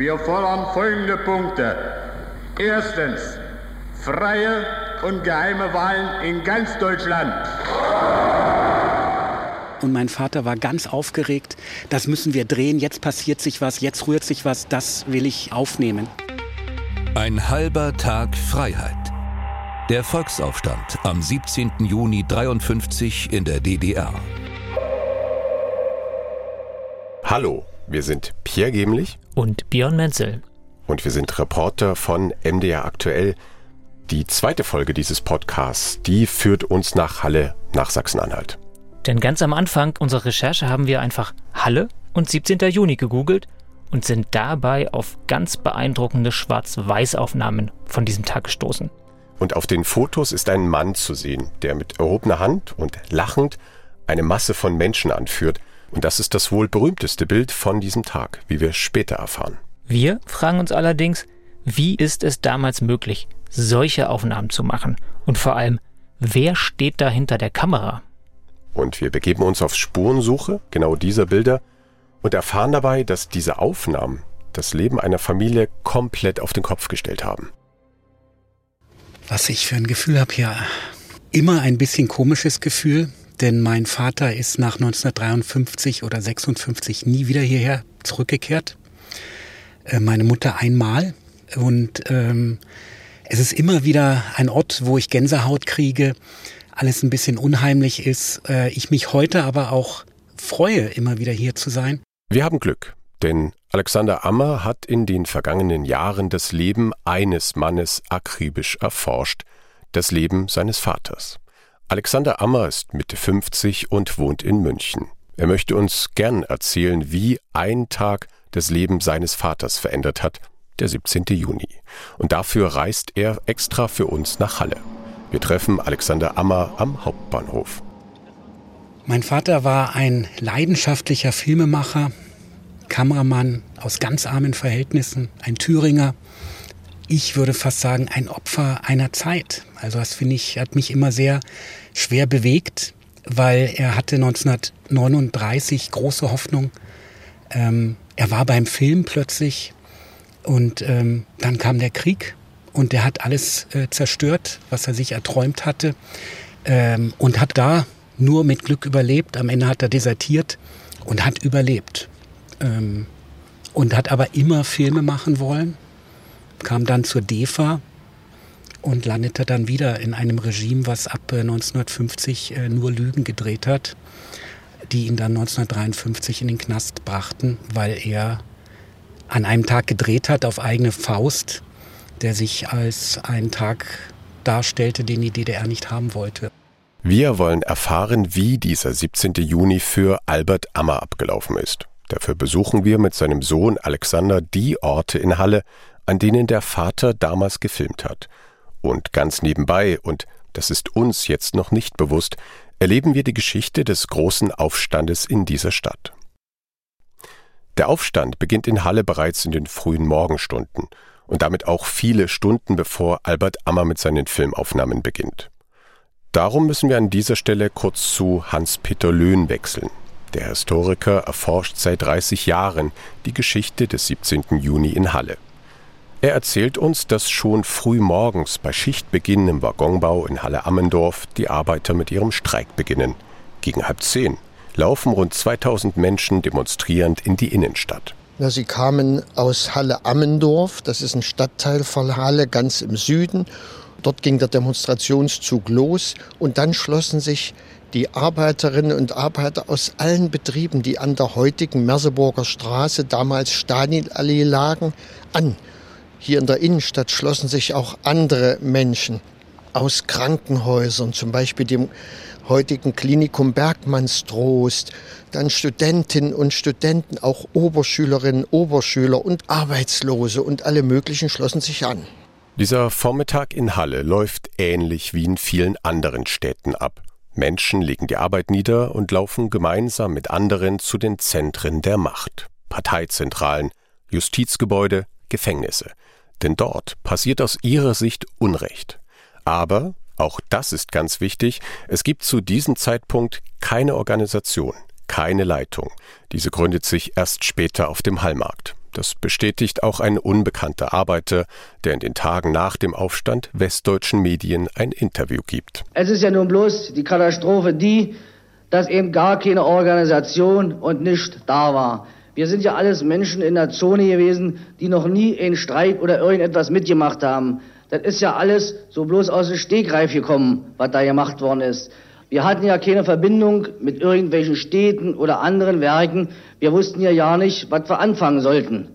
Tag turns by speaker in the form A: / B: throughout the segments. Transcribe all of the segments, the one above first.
A: Wir fordern folgende Punkte. Erstens, freie und geheime Wahlen in ganz Deutschland.
B: Und mein Vater war ganz aufgeregt. Das müssen wir drehen. Jetzt passiert sich was. Jetzt rührt sich was. Das will ich aufnehmen.
C: Ein halber Tag Freiheit. Der Volksaufstand am 17. Juni 53 in der DDR.
D: Hallo, wir sind Pierre Gemlich
E: und Björn Menzel.
D: Und wir sind Reporter von MDR Aktuell. Die zweite Folge dieses Podcasts, die führt uns nach Halle, nach Sachsen-Anhalt.
E: Denn ganz am Anfang unserer Recherche haben wir einfach Halle und 17. Juni gegoogelt und sind dabei auf ganz beeindruckende Schwarz-Weiß-Aufnahmen von diesem Tag gestoßen.
D: Und auf den Fotos ist ein Mann zu sehen, der mit erhobener Hand und lachend eine Masse von Menschen anführt. Und das ist das wohl berühmteste Bild von diesem Tag, wie wir später erfahren.
E: Wir fragen uns allerdings, wie ist es damals möglich, solche Aufnahmen zu machen? Und vor allem, wer steht da hinter der Kamera?
D: Und wir begeben uns auf Spurensuche genau dieser Bilder und erfahren dabei, dass diese Aufnahmen das Leben einer Familie komplett auf den Kopf gestellt haben.
B: Was ich für ein Gefühl habe hier, immer ein bisschen komisches Gefühl, denn mein Vater ist nach 1953 oder 56 nie wieder hierher zurückgekehrt. Äh, meine Mutter einmal und ähm, es ist immer wieder ein Ort, wo ich Gänsehaut kriege, alles ein bisschen unheimlich ist. Äh, ich mich heute aber auch freue, immer wieder hier zu sein.
D: Wir haben Glück, denn Alexander Ammer hat in den vergangenen Jahren das Leben eines Mannes akribisch erforscht, das Leben seines Vaters. Alexander Ammer ist Mitte 50 und wohnt in München. Er möchte uns gern erzählen, wie ein Tag das Leben seines Vaters verändert hat, der 17. Juni. Und dafür reist er extra für uns nach Halle. Wir treffen Alexander Ammer am Hauptbahnhof.
B: Mein Vater war ein leidenschaftlicher Filmemacher, Kameramann aus ganz armen Verhältnissen, ein Thüringer. Ich würde fast sagen, ein Opfer einer Zeit. Also das finde ich, hat mich immer sehr schwer bewegt, weil er hatte 1939 große Hoffnung. Ähm, er war beim Film plötzlich und ähm, dann kam der Krieg und der hat alles äh, zerstört, was er sich erträumt hatte. Ähm, und hat da nur mit Glück überlebt. Am Ende hat er desertiert und hat überlebt. Ähm, und hat aber immer Filme machen wollen. Kam dann zur DEFA und landete dann wieder in einem Regime, was ab äh, 1950 äh, nur Lügen gedreht hat, die ihn dann 1953 in den Knast brachten, weil er an einem Tag gedreht hat auf eigene Faust der sich als einen Tag darstellte, den die DDR nicht haben wollte.
D: Wir wollen erfahren, wie dieser 17. Juni für Albert Ammer abgelaufen ist. Dafür besuchen wir mit seinem Sohn Alexander die Orte in Halle, an denen der Vater damals gefilmt hat. Und ganz nebenbei, und das ist uns jetzt noch nicht bewusst, erleben wir die Geschichte des großen Aufstandes in dieser Stadt. Der Aufstand beginnt in Halle bereits in den frühen Morgenstunden und damit auch viele Stunden bevor Albert Ammer mit seinen Filmaufnahmen beginnt. Darum müssen wir an dieser Stelle kurz zu Hans-Peter Löhn wechseln. Der Historiker erforscht seit 30 Jahren die Geschichte des 17. Juni in Halle. Er erzählt uns, dass schon früh morgens bei Schichtbeginn im Waggonbau in Halle-Ammendorf die Arbeiter mit ihrem Streik beginnen. Gegen halb zehn laufen rund 2000 Menschen demonstrierend in die Innenstadt.
F: Ja, sie kamen aus Halle-Ammendorf, das ist ein Stadtteil von Halle, ganz im Süden. Dort ging der Demonstrationszug los und dann schlossen sich die Arbeiterinnen und Arbeiter aus allen Betrieben, die an der heutigen Merseburger Straße, damals Stalinallee lagen, an. Hier in der Innenstadt schlossen sich auch andere Menschen aus Krankenhäusern, zum Beispiel dem heutigen Klinikum Bergmannstrost, dann Studentinnen und Studenten, auch Oberschülerinnen, Oberschüler und Arbeitslose und alle möglichen schlossen sich an.
D: Dieser Vormittag in Halle läuft ähnlich wie in vielen anderen Städten ab. Menschen legen die Arbeit nieder und laufen gemeinsam mit anderen zu den Zentren der Macht. Parteizentralen, Justizgebäude, Gefängnisse. Denn dort passiert aus ihrer Sicht Unrecht. Aber auch das ist ganz wichtig. Es gibt zu diesem Zeitpunkt keine Organisation, keine Leitung. Diese gründet sich erst später auf dem Hallmarkt. Das bestätigt auch ein unbekannter Arbeiter, der in den Tagen nach dem Aufstand westdeutschen Medien ein Interview gibt.
G: Es ist ja nun bloß die Katastrophe die, dass eben gar keine Organisation und nicht da war. Wir sind ja alles Menschen in der Zone gewesen, die noch nie einen Streik oder irgendetwas mitgemacht haben. Das ist ja alles so bloß aus dem Stegreif gekommen, was da gemacht worden ist. Wir hatten ja keine Verbindung mit irgendwelchen Städten oder anderen Werken. Wir wussten ja ja nicht, was wir anfangen sollten.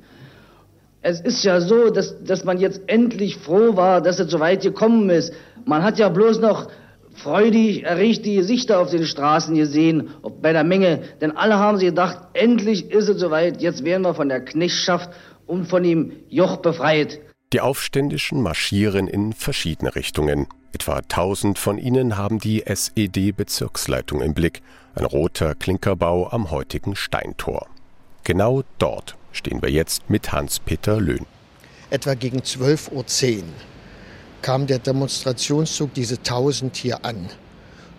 G: Es ist ja so, dass, dass man jetzt endlich froh war, dass es so weit gekommen ist. Man hat ja bloß noch freudig erregte Gesichter auf den Straßen gesehen, bei der Menge. Denn alle haben sich gedacht, endlich ist es soweit, jetzt werden wir von der Knechtschaft und von dem Joch befreit.
D: Die Aufständischen marschieren in verschiedene Richtungen. Etwa 1000 von ihnen haben die SED-Bezirksleitung im Blick, ein roter Klinkerbau am heutigen Steintor. Genau dort stehen wir jetzt mit Hans-Peter Löhn.
F: Etwa gegen 12.10 Uhr kam der Demonstrationszug, diese 1000 hier an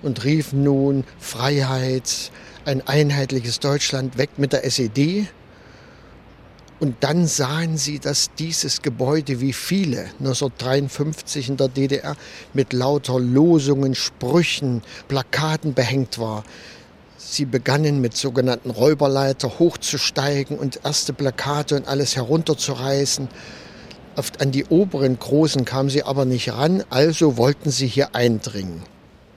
F: und rief nun Freiheit, ein einheitliches Deutschland weg mit der SED, und dann sahen sie, dass dieses Gebäude, wie viele 1953 in der DDR, mit lauter Losungen, Sprüchen, Plakaten behängt war. Sie begannen mit sogenannten Räuberleiter hochzusteigen und erste Plakate und alles herunterzureißen. An die oberen großen kamen sie aber nicht ran, also wollten sie hier eindringen.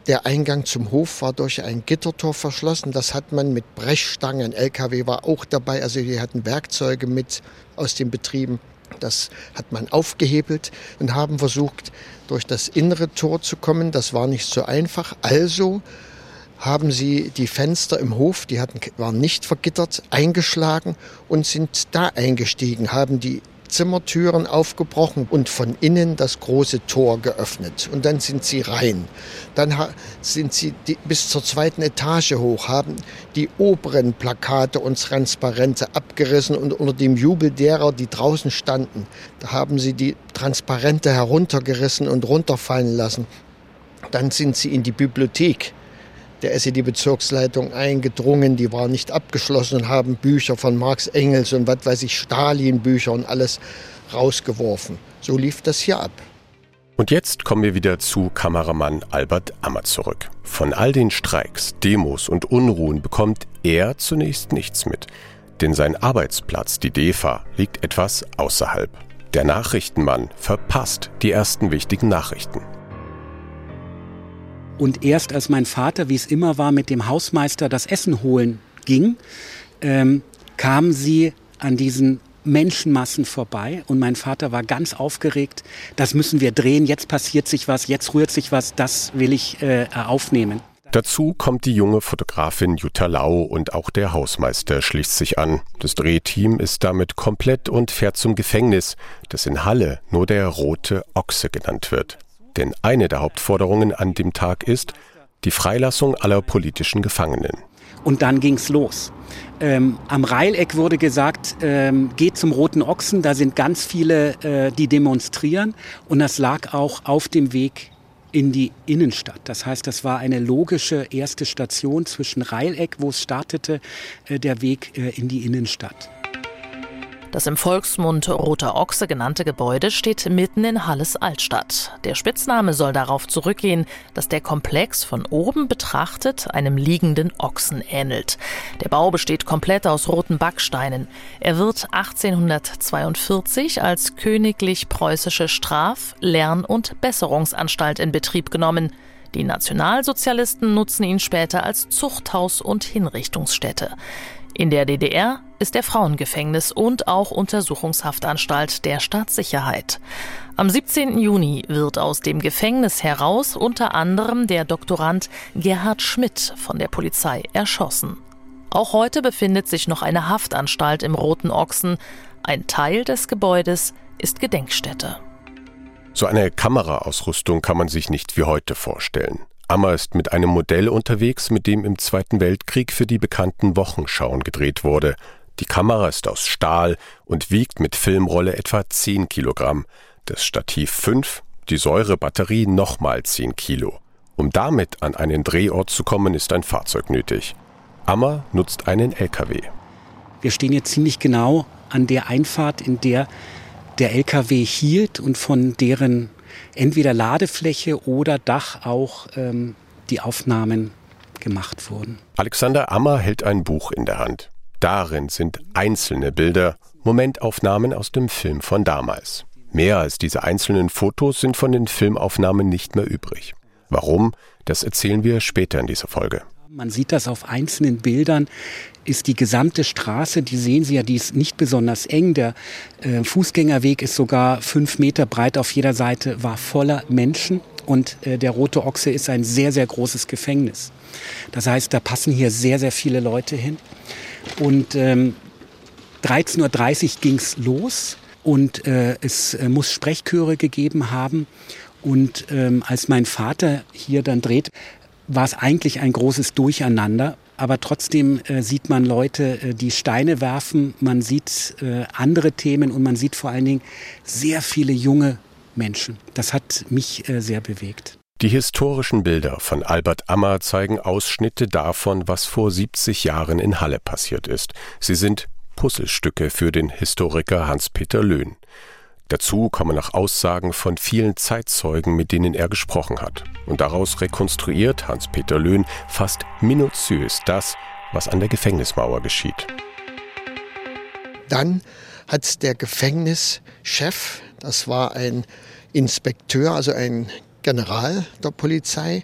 F: Der Eingang zum Hof war durch ein Gittertor verschlossen. Das hat man mit Brechstangen, LKW war auch dabei, also die hatten Werkzeuge mit aus den Betrieben. Das hat man aufgehebelt und haben versucht, durch das innere Tor zu kommen. Das war nicht so einfach. Also haben sie die Fenster im Hof, die hatten, waren nicht vergittert, eingeschlagen und sind da eingestiegen, haben die Zimmertüren aufgebrochen und von innen das große Tor geöffnet. Und dann sind sie rein. Dann sind sie bis zur zweiten Etage hoch, haben die oberen Plakate und Transparente abgerissen und unter dem Jubel derer, die draußen standen, da haben sie die Transparente heruntergerissen und runterfallen lassen. Dann sind sie in die Bibliothek der SED-Bezirksleitung eingedrungen. Die war nicht abgeschlossen und haben Bücher von Marx Engels und was weiß ich, Stalin-Bücher und alles rausgeworfen. So lief das hier ab.
D: Und jetzt kommen wir wieder zu Kameramann Albert Ammer zurück. Von all den Streiks, Demos und Unruhen bekommt er zunächst nichts mit. Denn sein Arbeitsplatz, die DEFA, liegt etwas außerhalb. Der Nachrichtenmann verpasst die ersten wichtigen Nachrichten.
B: Und erst als mein Vater, wie es immer war, mit dem Hausmeister das Essen holen ging, ähm, kamen sie an diesen Menschenmassen vorbei und mein Vater war ganz aufgeregt. Das müssen wir drehen, jetzt passiert sich was, jetzt rührt sich was, das will ich äh, aufnehmen.
D: Dazu kommt die junge Fotografin Jutta Lau und auch der Hausmeister schließt sich an. Das Drehteam ist damit komplett und fährt zum Gefängnis, das in Halle nur der Rote Ochse genannt wird. Denn eine der Hauptforderungen an dem Tag ist die Freilassung aller politischen Gefangenen.
B: Und dann ging's los. Ähm, am Reileck wurde gesagt, ähm, geht zum Roten Ochsen, da sind ganz viele, äh, die demonstrieren. Und das lag auch auf dem Weg in die Innenstadt. Das heißt, das war eine logische erste Station zwischen Reileck, wo es startete, äh, der Weg äh, in die Innenstadt.
H: Das im Volksmund Roter Ochse genannte Gebäude steht mitten in Halles Altstadt. Der Spitzname soll darauf zurückgehen, dass der Komplex von oben betrachtet einem liegenden Ochsen ähnelt. Der Bau besteht komplett aus roten Backsteinen. Er wird 1842 als königlich preußische Straf-, Lern- und Besserungsanstalt in Betrieb genommen. Die Nationalsozialisten nutzen ihn später als Zuchthaus und Hinrichtungsstätte. In der DDR ist er Frauengefängnis und auch Untersuchungshaftanstalt der Staatssicherheit. Am 17. Juni wird aus dem Gefängnis heraus unter anderem der Doktorand Gerhard Schmidt von der Polizei erschossen. Auch heute befindet sich noch eine Haftanstalt im Roten Ochsen. Ein Teil des Gebäudes ist Gedenkstätte.
D: So eine Kameraausrüstung kann man sich nicht wie heute vorstellen. Ammer ist mit einem Modell unterwegs, mit dem im Zweiten Weltkrieg für die bekannten Wochenschauen gedreht wurde. Die Kamera ist aus Stahl und wiegt mit Filmrolle etwa 10 Kilogramm, das Stativ 5, die Säurebatterie nochmal 10 Kilo. Um damit an einen Drehort zu kommen, ist ein Fahrzeug nötig. Ammer nutzt einen LKW.
B: Wir stehen jetzt ziemlich genau an der Einfahrt, in der der LKW hielt und von deren entweder Ladefläche oder Dach auch ähm, die Aufnahmen gemacht wurden.
D: Alexander Ammer hält ein Buch in der Hand. Darin sind einzelne Bilder, Momentaufnahmen aus dem Film von damals. Mehr als diese einzelnen Fotos sind von den Filmaufnahmen nicht mehr übrig. Warum? Das erzählen wir später in dieser Folge.
B: Man sieht das auf einzelnen Bildern, ist die gesamte Straße, die sehen Sie ja, die ist nicht besonders eng. Der äh, Fußgängerweg ist sogar fünf Meter breit auf jeder Seite, war voller Menschen. Und äh, der Rote Ochse ist ein sehr, sehr großes Gefängnis. Das heißt, da passen hier sehr, sehr viele Leute hin. Und ähm, 13.30 Uhr ging es los und äh, es äh, muss Sprechchöre gegeben haben. Und ähm, als mein Vater hier dann dreht, war es eigentlich ein großes Durcheinander. Aber trotzdem äh, sieht man Leute, äh, die Steine werfen, man sieht äh, andere Themen und man sieht vor allen Dingen sehr viele junge Menschen. Das hat mich äh, sehr bewegt.
D: Die historischen Bilder von Albert Ammer zeigen Ausschnitte davon, was vor 70 Jahren in Halle passiert ist. Sie sind Puzzlestücke für den Historiker Hans-Peter Löhn. Dazu kommen noch Aussagen von vielen Zeitzeugen, mit denen er gesprochen hat. Und daraus rekonstruiert Hans-Peter Löhn fast minutiös das, was an der Gefängnismauer geschieht.
F: Dann hat der Gefängnischef, das war ein Inspekteur, also ein General der Polizei,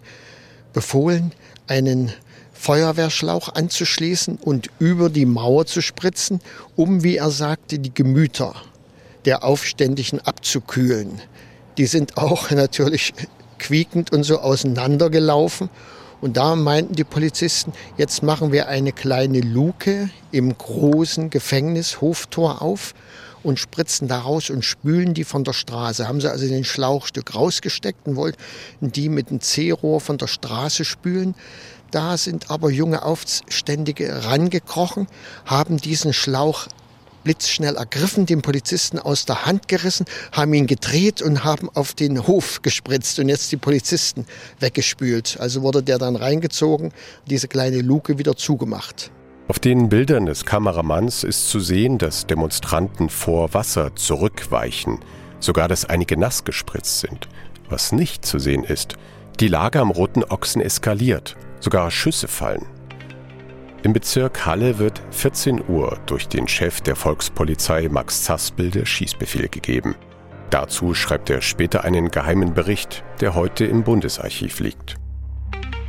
F: befohlen, einen Feuerwehrschlauch anzuschließen und über die Mauer zu spritzen, um, wie er sagte, die Gemüter der Aufständischen abzukühlen. Die sind auch natürlich quiekend und so auseinandergelaufen. Und da meinten die Polizisten, jetzt machen wir eine kleine Luke im großen Gefängnishoftor auf und spritzen da raus und spülen die von der Straße. Haben sie also den Schlauchstück rausgesteckt und wollten die mit dem C-Rohr von der Straße spülen. Da sind aber junge Aufständige rangekrochen, haben diesen Schlauch blitzschnell ergriffen, den Polizisten aus der Hand gerissen, haben ihn gedreht und haben auf den Hof gespritzt und jetzt die Polizisten weggespült. Also wurde der dann reingezogen, diese kleine Luke wieder zugemacht.
D: Auf den Bildern des Kameramanns ist zu sehen, dass Demonstranten vor Wasser zurückweichen, sogar dass einige nass gespritzt sind. Was nicht zu sehen ist, die Lage am Roten Ochsen eskaliert, sogar Schüsse fallen. Im Bezirk Halle wird 14 Uhr durch den Chef der Volkspolizei Max Zaspel der Schießbefehl gegeben. Dazu schreibt er später einen geheimen Bericht, der heute im Bundesarchiv liegt.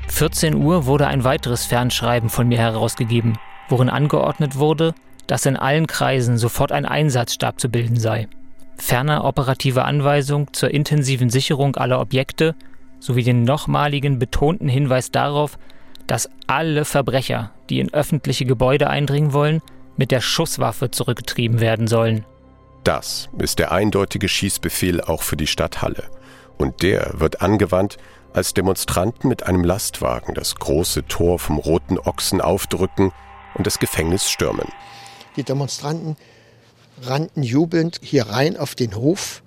E: 14 Uhr wurde ein weiteres Fernschreiben von mir herausgegeben, worin angeordnet wurde, dass in allen Kreisen sofort ein Einsatzstab zu bilden sei. Ferner operative Anweisung zur intensiven Sicherung aller Objekte sowie den nochmaligen betonten Hinweis darauf, dass alle Verbrecher, die in öffentliche Gebäude eindringen wollen, mit der Schusswaffe zurückgetrieben werden sollen.
D: Das ist der eindeutige Schießbefehl auch für die Stadt Halle. Und der wird angewandt, als Demonstranten mit einem Lastwagen das große Tor vom Roten Ochsen aufdrücken und das Gefängnis stürmen.
F: Die Demonstranten rannten jubelnd hier rein auf den Hof.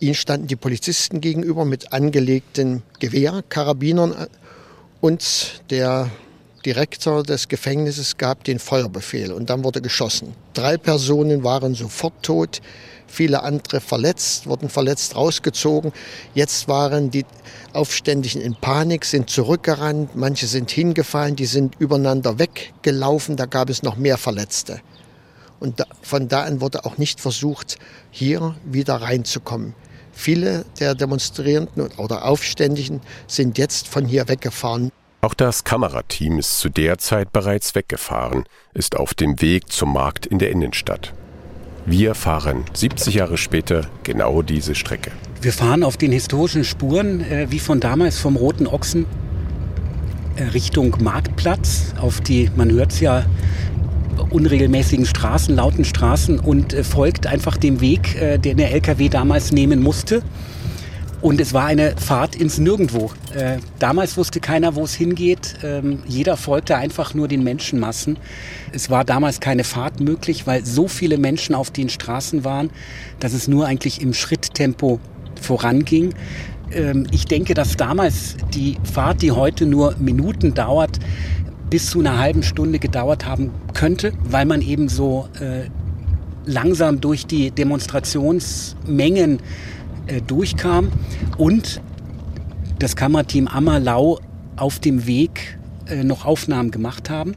F: Ihnen standen die Polizisten gegenüber mit angelegten Gewehr, Karabinern und der Direktor des Gefängnisses gab den Feuerbefehl und dann wurde geschossen. Drei Personen waren sofort tot, viele andere verletzt, wurden verletzt rausgezogen. Jetzt waren die Aufständischen in Panik, sind zurückgerannt, manche sind hingefallen, die sind übereinander weggelaufen, da gab es noch mehr Verletzte. Und von da an wurde auch nicht versucht, hier wieder reinzukommen. Viele der Demonstrierenden oder Aufständischen sind jetzt von hier weggefahren.
D: Auch das Kamerateam ist zu der Zeit bereits weggefahren, ist auf dem Weg zum Markt in der Innenstadt. Wir fahren 70 Jahre später genau diese Strecke.
B: Wir fahren auf den historischen Spuren, äh, wie von damals vom Roten Ochsen, äh, Richtung Marktplatz, auf die, man hört es ja, unregelmäßigen Straßen, lauten Straßen und äh, folgt einfach dem Weg, äh, den der LKW damals nehmen musste. Und es war eine Fahrt ins Nirgendwo. Äh, damals wusste keiner, wo es hingeht. Ähm, jeder folgte einfach nur den Menschenmassen. Es war damals keine Fahrt möglich, weil so viele Menschen auf den Straßen waren, dass es nur eigentlich im Schritttempo voranging. Ähm, ich denke, dass damals die Fahrt, die heute nur Minuten dauert, bis zu einer halben Stunde gedauert haben könnte, weil man eben so äh, langsam durch die Demonstrationsmengen äh, durchkam und das Kamerateam Ammerlau auf dem Weg äh, noch Aufnahmen gemacht haben.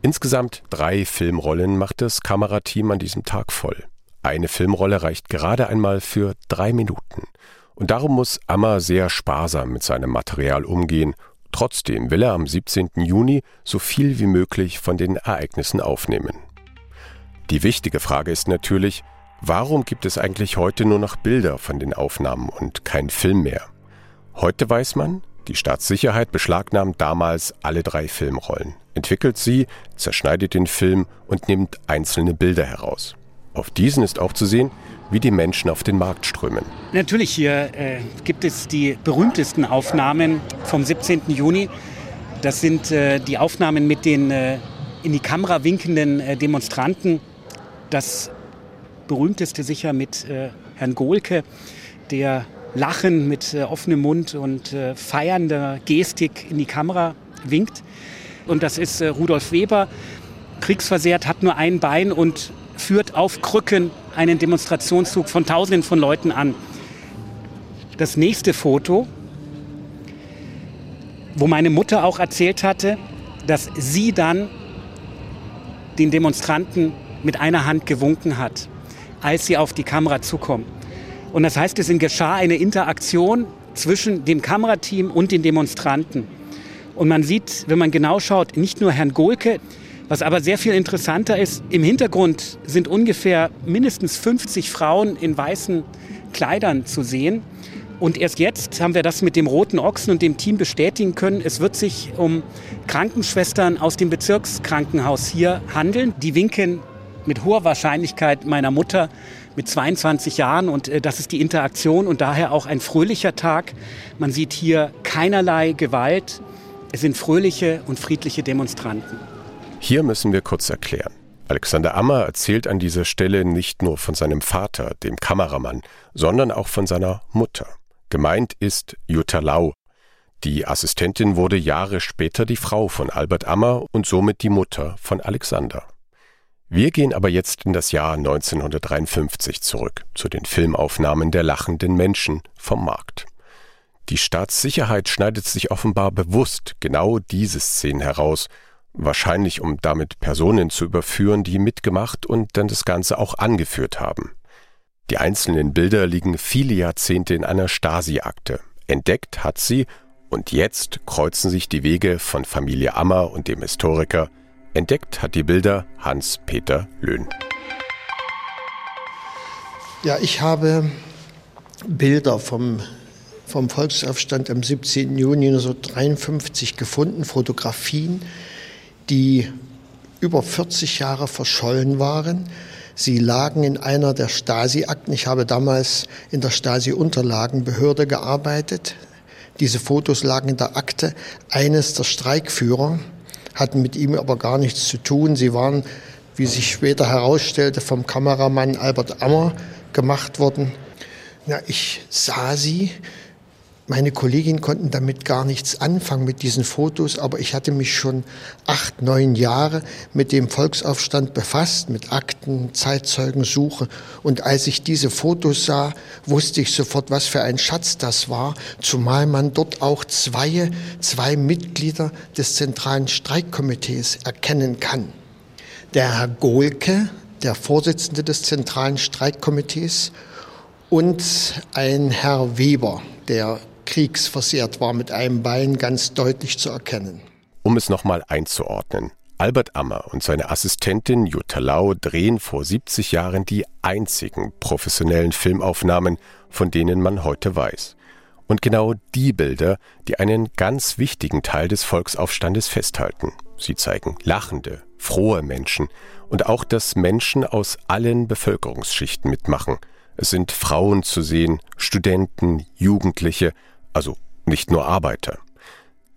D: Insgesamt drei Filmrollen macht das Kamerateam an diesem Tag voll. Eine Filmrolle reicht gerade einmal für drei Minuten. Und darum muss Ammer sehr sparsam mit seinem Material umgehen. Trotzdem will er am 17. Juni so viel wie möglich von den Ereignissen aufnehmen. Die wichtige Frage ist natürlich, warum gibt es eigentlich heute nur noch Bilder von den Aufnahmen und kein Film mehr? Heute weiß man, die Staatssicherheit beschlagnahmt damals alle drei Filmrollen, entwickelt sie, zerschneidet den Film und nimmt einzelne Bilder heraus. Auf diesen ist auch zu sehen, wie die Menschen auf den Markt strömen.
B: Natürlich, hier äh, gibt es die berühmtesten Aufnahmen vom 17. Juni. Das sind äh, die Aufnahmen mit den äh, in die Kamera winkenden äh, Demonstranten. Das berühmteste sicher mit äh, Herrn Gohlke, der lachend mit äh, offenem Mund und feiernder Gestik in die Kamera winkt. Und das ist Rudolf Weber, kriegsversehrt, hat nur ein Bein und führt auf Krücken einen Demonstrationszug von Tausenden von Leuten an. Das nächste Foto, wo meine Mutter auch erzählt hatte, dass sie dann den Demonstranten mit einer Hand gewunken hat, als sie auf die Kamera zukommen. Und das heißt, es geschah eine Interaktion zwischen dem Kamerateam und den Demonstranten. Und man sieht, wenn man genau schaut, nicht nur Herrn Gohlke, was aber sehr viel interessanter ist, im Hintergrund sind ungefähr mindestens 50 Frauen in weißen Kleidern zu sehen. Und erst jetzt haben wir das mit dem Roten Ochsen und dem Team bestätigen können. Es wird sich um Krankenschwestern aus dem Bezirkskrankenhaus hier handeln. Die winken mit hoher Wahrscheinlichkeit meiner Mutter mit 22 Jahren. Und äh, das ist die Interaktion und daher auch ein fröhlicher Tag. Man sieht hier keinerlei Gewalt. Es sind fröhliche und friedliche Demonstranten.
D: Hier müssen wir kurz erklären. Alexander Ammer erzählt an dieser Stelle nicht nur von seinem Vater, dem Kameramann, sondern auch von seiner Mutter. Gemeint ist Jutta Lau. Die Assistentin wurde Jahre später die Frau von Albert Ammer und somit die Mutter von Alexander. Wir gehen aber jetzt in das Jahr 1953 zurück, zu den Filmaufnahmen der lachenden Menschen vom Markt. Die Staatssicherheit schneidet sich offenbar bewusst genau diese Szenen heraus, wahrscheinlich um damit Personen zu überführen, die mitgemacht und dann das Ganze auch angeführt haben. Die einzelnen Bilder liegen viele Jahrzehnte in einer Stasi-Akte. Entdeckt hat sie, und jetzt kreuzen sich die Wege von Familie Ammer und dem Historiker. Entdeckt hat die Bilder Hans-Peter Löhn.
F: Ja, ich habe Bilder vom, vom Volksaufstand am 17. Juni 1953 gefunden, Fotografien, die über 40 Jahre verschollen waren. Sie lagen in einer der Stasi-Akten. Ich habe damals in der Stasi-Unterlagenbehörde gearbeitet. Diese Fotos lagen in der Akte eines der Streikführer, hatten mit ihm aber gar nichts zu tun. Sie waren, wie sich später herausstellte, vom Kameramann Albert Ammer gemacht worden. Ja, ich sah sie, meine Kolleginnen konnten damit gar nichts anfangen mit diesen Fotos, aber ich hatte mich schon acht, neun Jahre mit dem Volksaufstand befasst, mit Akten, Zeitzeugensuche. Und als ich diese Fotos sah, wusste ich sofort, was für ein Schatz das war, zumal man dort auch zwei, zwei Mitglieder des Zentralen Streikkomitees erkennen kann. Der Herr Gohlke, der Vorsitzende des Zentralen Streikkomitees, und ein Herr Weber, der kriegsversehrt war, mit einem Bein ganz deutlich zu erkennen.
D: Um es nochmal einzuordnen. Albert Ammer und seine Assistentin Jutta Lau drehen vor 70 Jahren die einzigen professionellen Filmaufnahmen, von denen man heute weiß. Und genau die Bilder, die einen ganz wichtigen Teil des Volksaufstandes festhalten. Sie zeigen lachende, frohe Menschen und auch, dass Menschen aus allen Bevölkerungsschichten mitmachen. Es sind Frauen zu sehen, Studenten, Jugendliche also nicht nur Arbeiter.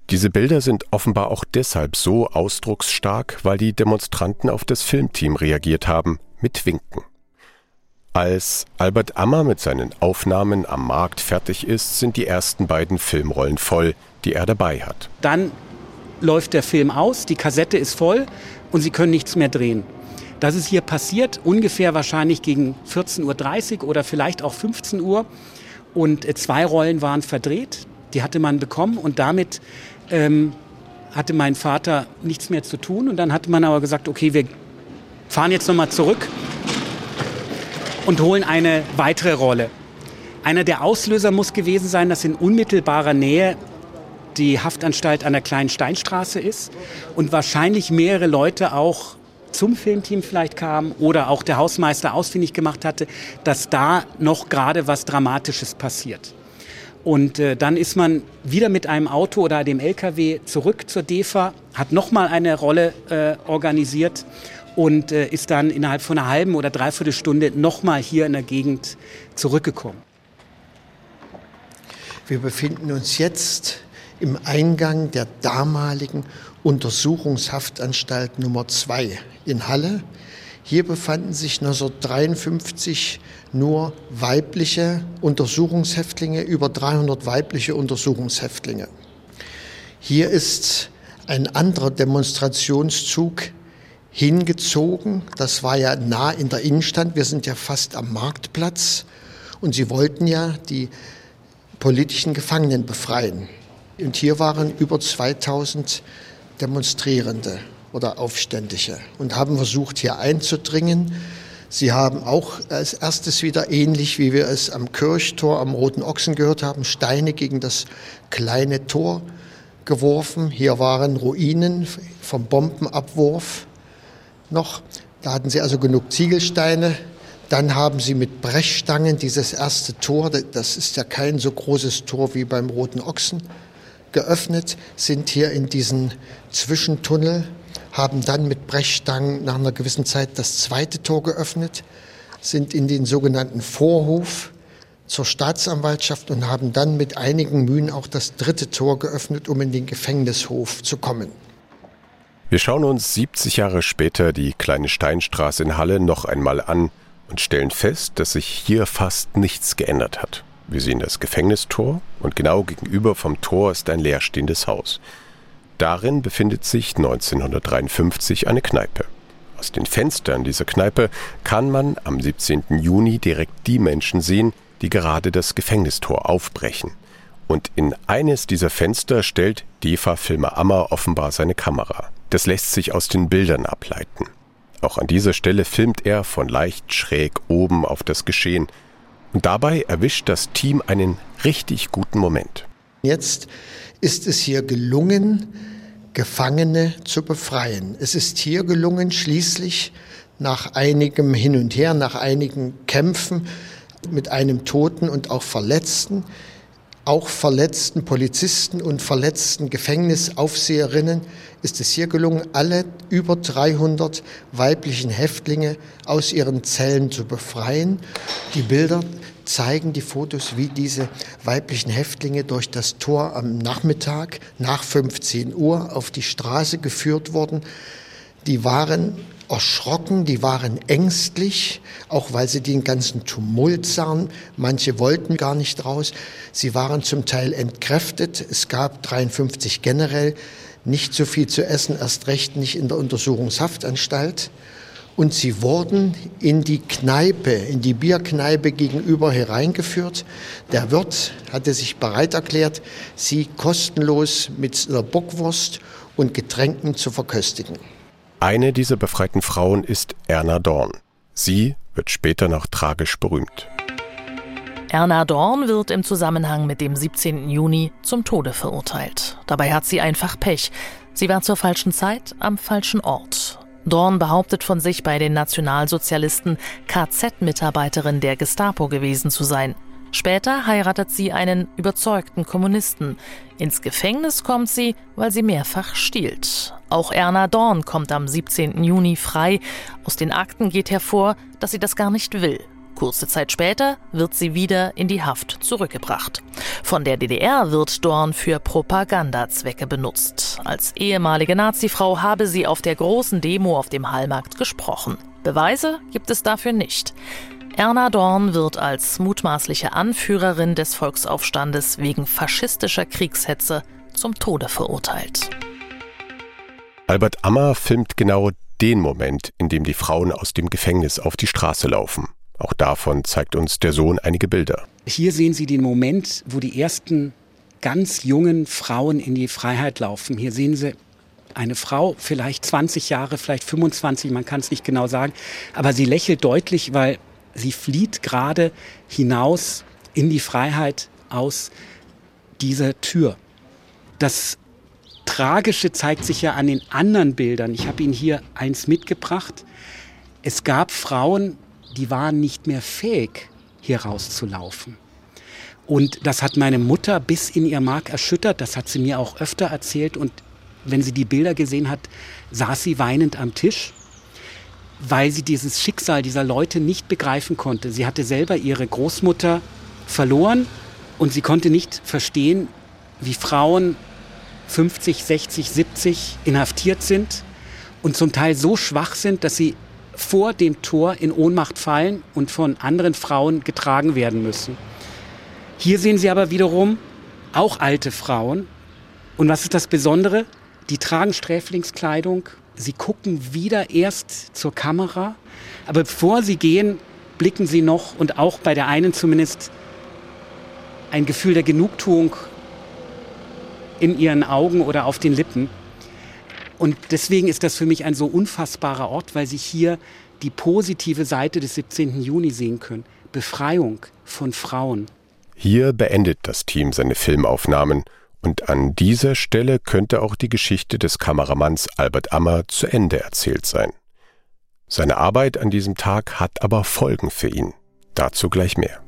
D: Diese Bilder sind offenbar auch deshalb so ausdrucksstark, weil die Demonstranten auf das Filmteam reagiert haben mit Winken. Als Albert Ammer mit seinen Aufnahmen am Markt fertig ist, sind die ersten beiden Filmrollen voll, die er dabei hat.
B: Dann läuft der Film aus, die Kassette ist voll und sie können nichts mehr drehen. Das ist hier passiert, ungefähr wahrscheinlich gegen 14.30 Uhr oder vielleicht auch 15 Uhr. Und äh, zwei Rollen waren verdreht. Die hatte man bekommen und damit ähm, hatte mein Vater nichts mehr zu tun. Und dann hatte man aber gesagt, okay, wir fahren jetzt nochmal zurück und holen eine weitere Rolle. Einer der Auslöser muss gewesen sein, dass in unmittelbarer Nähe die Haftanstalt an der kleinen Steinstraße ist und wahrscheinlich mehrere Leute auch zum Filmteam vielleicht kamen oder auch der Hausmeister ausfindig gemacht hatte, dass da noch gerade was Dramatisches passiert. Und äh, dann ist man wieder mit einem Auto oder dem LKW zurück zur DEFA, hat nochmal eine Rolle äh, organisiert und äh, ist dann innerhalb von einer halben oder dreiviertel Stunde nochmal hier in der Gegend zurückgekommen.
F: Wir befinden uns jetzt im Eingang der damaligen Untersuchungshaftanstalt Nummer 2 in Halle. Hier befanden sich 1953 nur weibliche Untersuchungshäftlinge, über 300 weibliche Untersuchungshäftlinge. Hier ist ein anderer Demonstrationszug hingezogen. Das war ja nah in der Innenstadt. Wir sind ja fast am Marktplatz. Und sie wollten ja die politischen Gefangenen befreien. Und hier waren über 2000 Demonstrierende oder Aufständische und haben versucht, hier einzudringen. Sie haben auch als erstes wieder ähnlich, wie wir es am Kirchtor am Roten Ochsen gehört haben, Steine gegen das kleine Tor geworfen. Hier waren Ruinen vom Bombenabwurf noch. Da hatten sie also genug Ziegelsteine. Dann haben sie mit Brechstangen dieses erste Tor, das ist ja kein so großes Tor wie beim Roten Ochsen, geöffnet, sind hier in diesen Zwischentunnel, haben dann mit Brechstangen nach einer gewissen Zeit das zweite Tor geöffnet, sind in den sogenannten Vorhof zur Staatsanwaltschaft und haben dann mit einigen Mühen auch das dritte Tor geöffnet, um in den Gefängnishof zu kommen.
D: Wir schauen uns 70 Jahre später die kleine Steinstraße in Halle noch einmal an und stellen fest, dass sich hier fast nichts geändert hat. Wir sehen das Gefängnistor und genau gegenüber vom Tor ist ein leerstehendes Haus. Darin befindet sich 1953 eine Kneipe. Aus den Fenstern dieser Kneipe kann man am 17. Juni direkt die Menschen sehen, die gerade das Gefängnistor aufbrechen. Und in eines dieser Fenster stellt Defa Filmer Ammer offenbar seine Kamera. Das lässt sich aus den Bildern ableiten. Auch an dieser Stelle filmt er von leicht schräg oben auf das Geschehen. Dabei erwischt das Team einen richtig guten Moment.
F: Jetzt ist es hier gelungen, Gefangene zu befreien. Es ist hier gelungen, schließlich nach einigem Hin und Her, nach einigen Kämpfen mit einem Toten und auch Verletzten, auch verletzten Polizisten und verletzten Gefängnisaufseherinnen ist es hier gelungen, alle über 300 weiblichen Häftlinge aus ihren Zellen zu befreien. Die Bilder zeigen die Fotos, wie diese weiblichen Häftlinge durch das Tor am Nachmittag nach 15 Uhr auf die Straße geführt wurden. Die waren erschrocken, die waren ängstlich, auch weil sie den ganzen Tumult sahen. Manche wollten gar nicht raus. Sie waren zum Teil entkräftet. Es gab 53 generell nicht so viel zu essen, erst recht nicht in der Untersuchungshaftanstalt. Und sie wurden in die Kneipe, in die Bierkneipe gegenüber hereingeführt. Der Wirt hatte sich bereit erklärt, sie kostenlos mit einer Bockwurst und Getränken zu verköstigen.
D: Eine dieser befreiten Frauen ist Erna Dorn. Sie wird später noch tragisch berühmt.
H: Erna Dorn wird im Zusammenhang mit dem 17. Juni zum Tode verurteilt. Dabei hat sie einfach Pech. Sie war zur falschen Zeit am falschen Ort. Dorn behauptet von sich, bei den Nationalsozialisten KZ-Mitarbeiterin der Gestapo gewesen zu sein. Später heiratet sie einen überzeugten Kommunisten. Ins Gefängnis kommt sie, weil sie mehrfach stiehlt. Auch Erna Dorn kommt am 17. Juni frei. Aus den Akten geht hervor, dass sie das gar nicht will. Kurze Zeit später wird sie wieder in die Haft zurückgebracht. Von der DDR wird Dorn für Propagandazwecke benutzt. Als ehemalige Nazifrau habe sie auf der großen Demo auf dem Hallmarkt gesprochen. Beweise gibt es dafür nicht. Erna Dorn wird als mutmaßliche Anführerin des Volksaufstandes wegen faschistischer Kriegshetze zum Tode verurteilt.
D: Albert Ammer filmt genau den Moment, in dem die Frauen aus dem Gefängnis auf die Straße laufen. Auch davon zeigt uns der Sohn einige Bilder.
B: Hier sehen Sie den Moment, wo die ersten ganz jungen Frauen in die Freiheit laufen. Hier sehen Sie eine Frau, vielleicht 20 Jahre, vielleicht 25, man kann es nicht genau sagen, aber sie lächelt deutlich, weil sie flieht gerade hinaus in die Freiheit aus dieser Tür. Das Tragische zeigt sich ja an den anderen Bildern. Ich habe Ihnen hier eins mitgebracht. Es gab Frauen, die waren nicht mehr fähig, hier rauszulaufen. Und das hat meine Mutter bis in ihr Mark erschüttert. Das hat sie mir auch öfter erzählt. Und wenn sie die Bilder gesehen hat, saß sie weinend am Tisch, weil sie dieses Schicksal dieser Leute nicht begreifen konnte. Sie hatte selber ihre Großmutter verloren und sie konnte nicht verstehen, wie Frauen 50, 60, 70 inhaftiert sind und zum Teil so schwach sind, dass sie vor dem Tor in Ohnmacht fallen und von anderen Frauen getragen werden müssen. Hier sehen Sie aber wiederum auch alte Frauen. Und was ist das Besondere? Die tragen Sträflingskleidung. Sie gucken wieder erst zur Kamera. Aber bevor sie gehen, blicken sie noch und auch bei der einen zumindest ein Gefühl der Genugtuung in ihren Augen oder auf den Lippen. Und deswegen ist das für mich ein so unfassbarer Ort, weil Sie hier die positive Seite des 17. Juni sehen können. Befreiung von Frauen.
D: Hier beendet das Team seine Filmaufnahmen und an dieser Stelle könnte auch die Geschichte des Kameramanns Albert Ammer zu Ende erzählt sein. Seine Arbeit an diesem Tag hat aber Folgen für ihn. Dazu gleich mehr.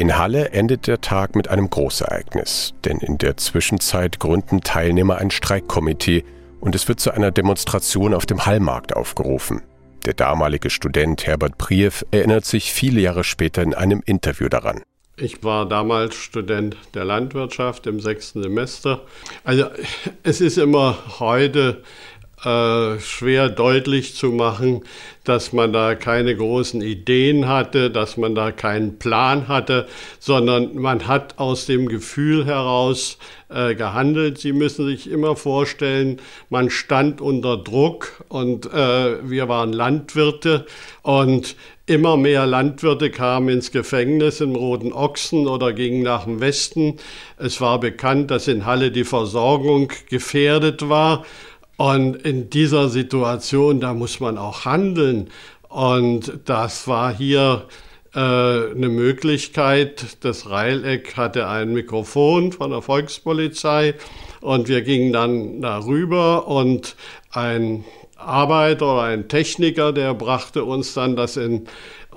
D: In Halle endet der Tag mit einem Großereignis, denn in der Zwischenzeit gründen Teilnehmer ein Streikkomitee und es wird zu einer Demonstration auf dem Hallmarkt aufgerufen. Der damalige Student Herbert Priev erinnert sich viele Jahre später in einem Interview daran.
I: Ich war damals Student der Landwirtschaft im sechsten Semester. Also es ist immer heute äh, schwer deutlich zu machen, dass man da keine großen Ideen hatte, dass man da keinen Plan hatte, sondern man hat aus dem Gefühl heraus äh, gehandelt. Sie müssen sich immer vorstellen, man stand unter Druck und äh, wir waren Landwirte und immer mehr Landwirte kamen ins Gefängnis im Roten Ochsen oder gingen nach dem Westen. Es war bekannt, dass in Halle die Versorgung gefährdet war und in dieser Situation, da muss man auch handeln. Und das war hier äh, eine Möglichkeit. Das Reileck hatte ein Mikrofon von der Volkspolizei und wir gingen dann darüber und ein Arbeiter oder ein Techniker, der brachte uns dann das in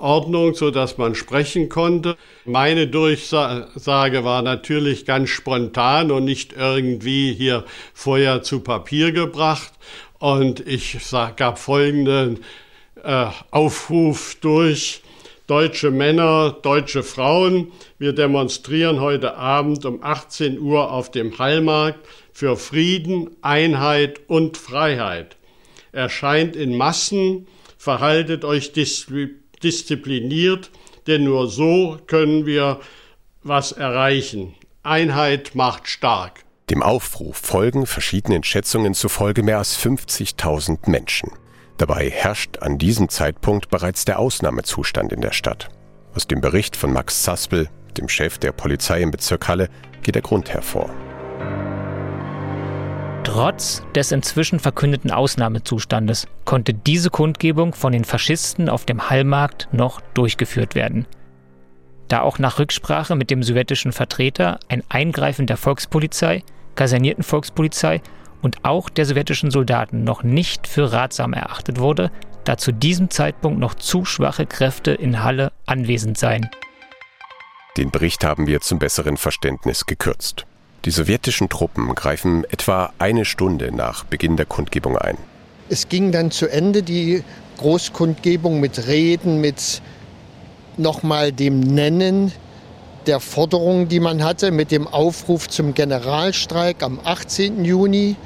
I: Ordnung, so dass man sprechen konnte. Meine Durchsage war natürlich ganz spontan und nicht irgendwie hier vorher zu Papier gebracht. Und ich gab folgenden äh, Aufruf durch deutsche Männer, deutsche Frauen. Wir demonstrieren heute Abend um 18 Uhr auf dem Hallmarkt für Frieden, Einheit und Freiheit. Erscheint in Massen, verhaltet euch diszipliniert diszipliniert, denn nur so können wir was erreichen. Einheit macht stark.
D: Dem Aufruf folgen verschiedenen Schätzungen zufolge mehr als 50.000 Menschen. Dabei herrscht an diesem Zeitpunkt bereits der Ausnahmezustand in der Stadt. Aus dem Bericht von Max Zaspel, dem Chef der Polizei im Bezirk Halle, geht der Grund hervor.
E: Trotz des inzwischen verkündeten Ausnahmezustandes konnte diese Kundgebung von den Faschisten auf dem Hallmarkt noch durchgeführt werden. Da auch nach Rücksprache mit dem sowjetischen Vertreter ein Eingreifen der Volkspolizei, kasernierten Volkspolizei und auch der sowjetischen Soldaten noch nicht für ratsam erachtet wurde, da zu diesem Zeitpunkt noch zu schwache Kräfte in Halle anwesend seien.
D: Den Bericht haben wir zum besseren Verständnis gekürzt. Die sowjetischen Truppen greifen etwa eine Stunde nach Beginn der Kundgebung ein.
F: Es ging dann zu Ende die Großkundgebung mit Reden, mit nochmal dem Nennen der Forderungen, die man hatte, mit dem Aufruf zum Generalstreik am 18. Juni.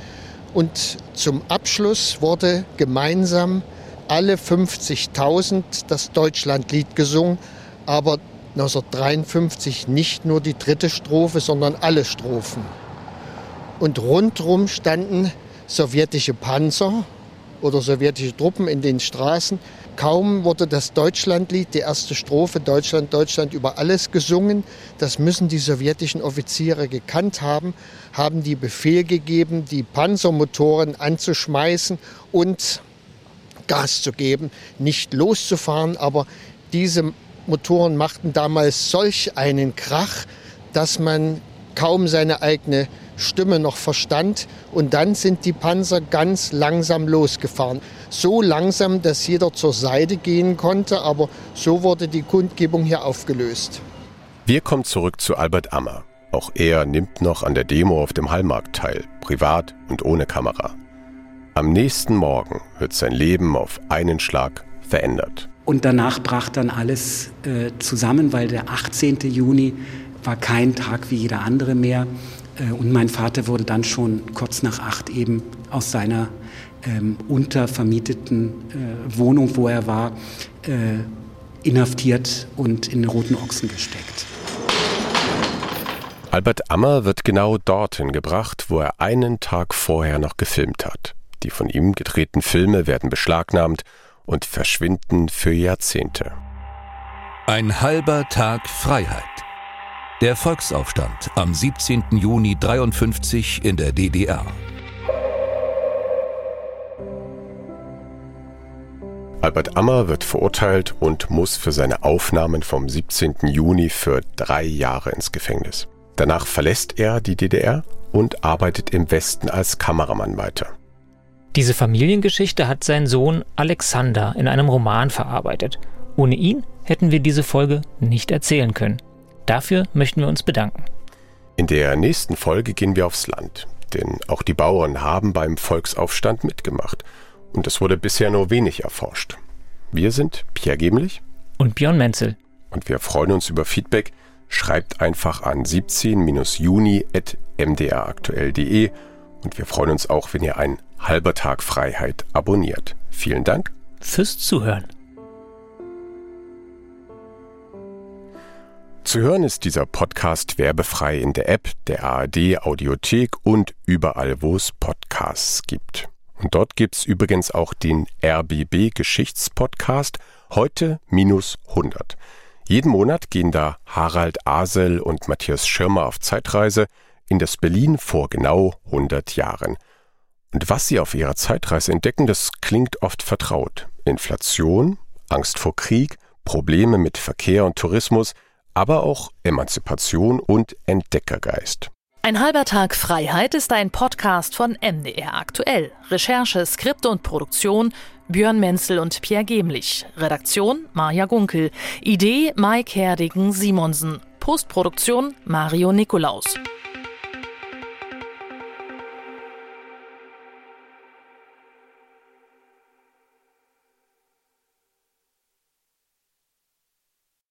F: Und zum Abschluss wurde gemeinsam alle 50.000 das Deutschlandlied gesungen, aber 1953 nicht nur die dritte Strophe, sondern alle Strophen. und rundherum standen sowjetische Panzer oder sowjetische Truppen in den Straßen. Kaum wurde das Deutschlandlied, die erste Strophe Deutschland, Deutschland über alles gesungen. Das müssen die sowjetischen Offiziere gekannt haben, haben die Befehl gegeben, die Panzermotoren anzuschmeißen und Gas zu geben, nicht loszufahren. Aber diese Motoren machten damals solch einen Krach, dass man kaum seine eigene Stimme noch verstand. Und dann sind die Panzer ganz langsam losgefahren. So langsam, dass jeder zur Seite gehen konnte, aber so wurde die Kundgebung hier aufgelöst.
D: Wir kommen zurück zu Albert Ammer. Auch er nimmt noch an der Demo auf dem Hallmarkt teil, privat und ohne Kamera. Am nächsten Morgen wird sein Leben auf einen Schlag verändert.
B: Und danach brach dann alles äh, zusammen, weil der 18. Juni war kein Tag wie jeder andere mehr. Äh, und mein Vater wurde dann schon kurz nach acht eben aus seiner ähm, untervermieteten äh, Wohnung, wo er war, äh, inhaftiert und in den roten Ochsen gesteckt.
D: Albert Ammer wird genau dorthin gebracht, wo er einen Tag vorher noch gefilmt hat. Die von ihm gedrehten Filme werden beschlagnahmt und verschwinden für Jahrzehnte.
C: Ein halber Tag Freiheit. Der Volksaufstand am 17. Juni 1953 in der DDR.
D: Albert Ammer wird verurteilt und muss für seine Aufnahmen vom 17. Juni für drei Jahre ins Gefängnis. Danach verlässt er die DDR und arbeitet im Westen als Kameramann weiter.
E: Diese Familiengeschichte hat sein Sohn Alexander in einem Roman verarbeitet. Ohne ihn hätten wir diese Folge nicht erzählen können. Dafür möchten wir uns bedanken.
D: In der nächsten Folge gehen wir aufs Land, denn auch die Bauern haben beim Volksaufstand mitgemacht und es wurde bisher nur wenig erforscht. Wir sind Pierre Gemlich
E: und Björn Menzel
D: und wir freuen uns über Feedback. Schreibt einfach an 17-juni.mdraktuell.de und wir freuen uns auch, wenn ihr ein halber Tag Freiheit abonniert. Vielen Dank
E: fürs Zuhören.
D: Zu hören ist dieser Podcast werbefrei in der App der ARD Audiothek und überall, wo es Podcasts gibt. Und dort gibt's übrigens auch den RBB Geschichtspodcast heute minus 100. Jeden Monat gehen da Harald Asel und Matthias Schirmer auf Zeitreise in das Berlin vor genau 100 Jahren. Und was sie auf ihrer Zeitreise entdecken, das klingt oft vertraut. Inflation, Angst vor Krieg, Probleme mit Verkehr und Tourismus – aber auch Emanzipation und Entdeckergeist.
H: Ein halber Tag Freiheit ist ein Podcast von MDR aktuell. Recherche, Skript und Produktion Björn Menzel und Pierre Gemlich. Redaktion Maja Gunkel. Idee Mike Herdigen Simonsen. Postproduktion Mario Nikolaus.